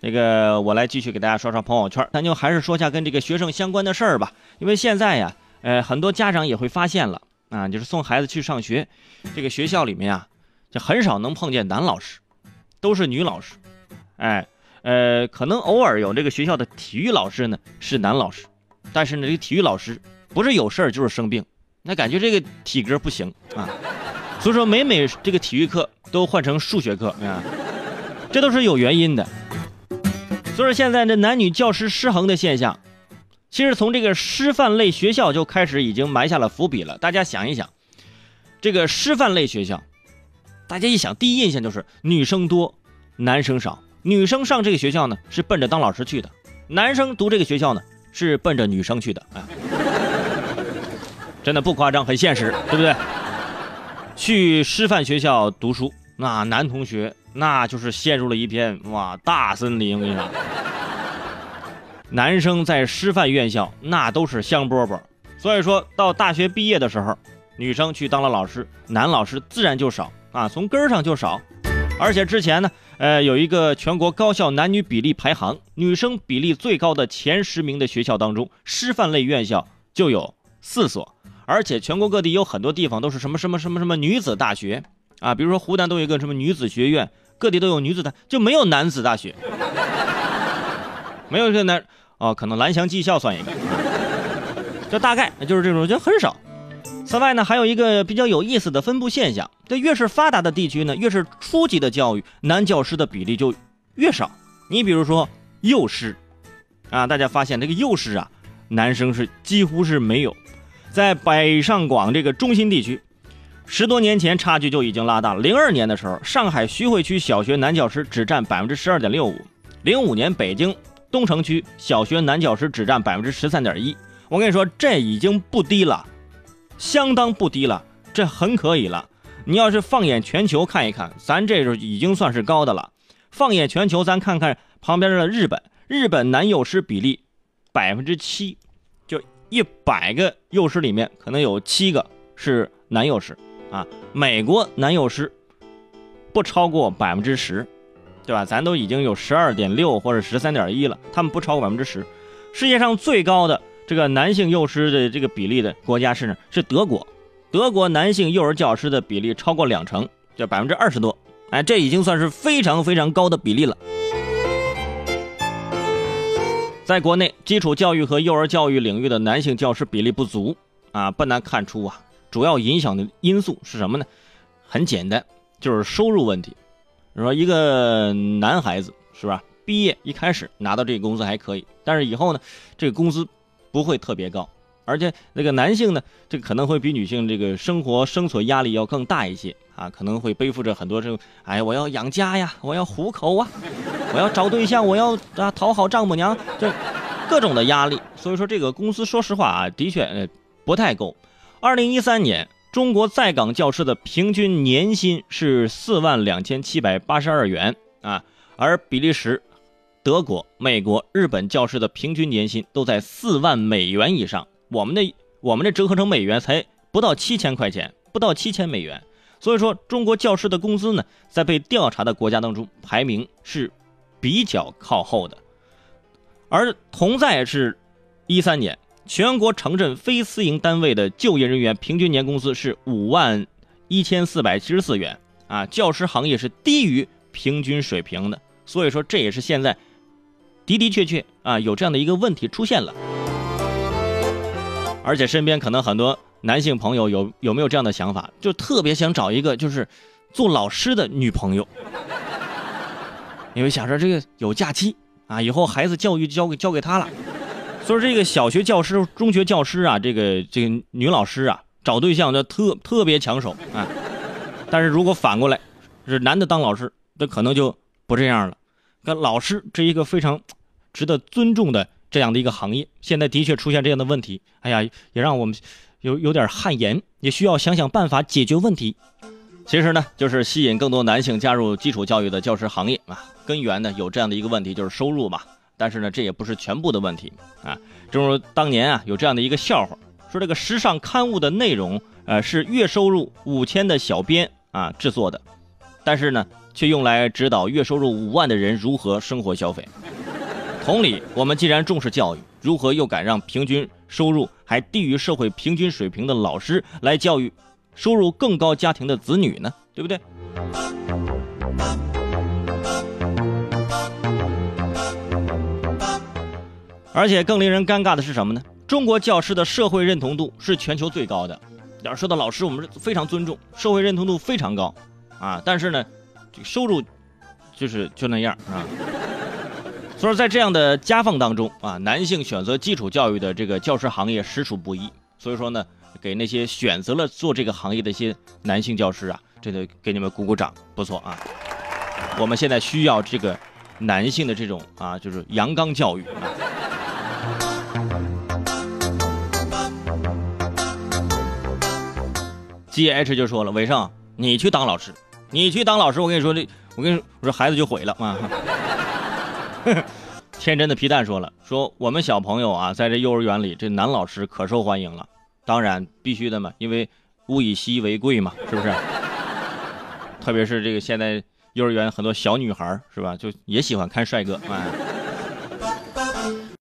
这个我来继续给大家刷刷朋友圈，咱就还是说下跟这个学生相关的事儿吧。因为现在呀，呃，很多家长也会发现了啊，就是送孩子去上学，这个学校里面啊，就很少能碰见男老师，都是女老师。哎，呃，可能偶尔有这个学校的体育老师呢是男老师，但是呢，这个体育老师不是有事儿就是生病，那感觉这个体格不行啊。所以说，每每这个体育课都换成数学课啊，这都是有原因的。所以说，现在这男女教师失衡的现象，其实从这个师范类学校就开始已经埋下了伏笔了。大家想一想，这个师范类学校，大家一想，第一印象就是女生多，男生少。女生上这个学校呢，是奔着当老师去的；男生读这个学校呢，是奔着女生去的。啊，真的不夸张，很现实，对不对？去师范学校读书，那男同学。那就是陷入了一片哇大森林，我跟你说，男生在师范院校那都是香饽饽，所以说到大学毕业的时候，女生去当了老师，男老师自然就少啊，从根儿上就少。而且之前呢，呃，有一个全国高校男女比例排行，女生比例最高的前十名的学校当中，师范类院校就有四所，而且全国各地有很多地方都是什么什么什么什么女子大学。啊，比如说湖南都有一个什么女子学院，各地都有女子的，就没有男子大学，没有这男哦，可能蓝翔技校算一个，这大概就是这种，就很少。此外呢，还有一个比较有意思的分布现象，这越是发达的地区呢，越是初级的教育，男教师的比例就越少。你比如说幼师，啊，大家发现这个幼师啊，男生是几乎是没有，在北上广这个中心地区。十多年前，差距就已经拉大了。零二年的时候，上海徐汇区小学男教师只占百分之十二点六五；零五年，北京东城区小学男教师只占百分之十三点一。我跟你说，这已经不低了，相当不低了，这很可以了。你要是放眼全球看一看，咱这就已经算是高的了。放眼全球，咱看看旁边的日本，日本男幼师比例百分之七，就一百个幼师里面可能有七个是男幼师。啊，美国男幼师不超过百分之十，对吧？咱都已经有十二点六或者十三点一了，他们不超过百分之十。世界上最高的这个男性幼师的这个比例的国家是呢？是德国。德国男性幼儿教师的比例超过两成，就百分之二十多。哎，这已经算是非常非常高的比例了。在国内，基础教育和幼儿教育领域的男性教师比例不足啊，不难看出啊。主要影响的因素是什么呢？很简单，就是收入问题。你说一个男孩子是吧？毕业一开始拿到这个工资还可以，但是以后呢，这个工资不会特别高，而且那个男性呢，这可能会比女性这个生活生存压力要更大一些啊，可能会背负着很多这种，哎，我要养家呀，我要糊口啊，我要找对象，我要啊讨好丈母娘，这各种的压力。所以说这个工资，说实话啊，的确呃不太够。二零一三年，中国在岗教师的平均年薪是四万两千七百八十二元啊，而比利时、德国、美国、日本教师的平均年薪都在四万美元以上。我们的我们的折合成美元才不到七千块钱，不到七千美元。所以说，中国教师的工资呢，在被调查的国家当中排名是比较靠后的。而同在是一三年。全国城镇非私营单位的就业人员平均年工资是五万一千四百七十四元啊，教师行业是低于平均水平的，所以说这也是现在的的确确啊有这样的一个问题出现了。而且身边可能很多男性朋友有有没有这样的想法，就特别想找一个就是做老师的女朋友，因为想着这个有假期啊，以后孩子教育交给交给他了。所以这个小学教师、中学教师啊，这个这个女老师啊，找对象就特特别抢手啊。但是如果反过来，是男的当老师，那可能就不这样了。跟老师这一个非常值得尊重的这样的一个行业，现在的确出现这样的问题。哎呀，也让我们有有点汗颜，也需要想想办法解决问题。其实呢，就是吸引更多男性加入基础教育的教师行业啊。根源呢，有这样的一个问题，就是收入嘛。但是呢，这也不是全部的问题啊。正如当年啊，有这样的一个笑话，说这个时尚刊物的内容，呃，是月收入五千的小编啊制作的，但是呢，却用来指导月收入五万的人如何生活消费。同理，我们既然重视教育，如何又敢让平均收入还低于社会平均水平的老师来教育收入更高家庭的子女呢？对不对？而且更令人尴尬的是什么呢？中国教师的社会认同度是全球最高的。要说到老师，我们是非常尊重，社会认同度非常高，啊，但是呢，这个收入就是就那样啊。所以，在这样的夹缝当中啊，男性选择基础教育的这个教师行业实属不易。所以说呢，给那些选择了做这个行业的一些男性教师啊，真的给你们鼓鼓掌，不错啊。我们现在需要这个男性的这种啊，就是阳刚教育。G H 就说了：“伟盛，你去当老师，你去当老师，我跟你说这，我跟你说，我说孩子就毁了啊。”天真的皮蛋说了：“说我们小朋友啊，在这幼儿园里，这男老师可受欢迎了，当然必须的嘛，因为物以稀为贵嘛，是不是？特别是这个现在幼儿园很多小女孩是吧，就也喜欢看帅哥啊。”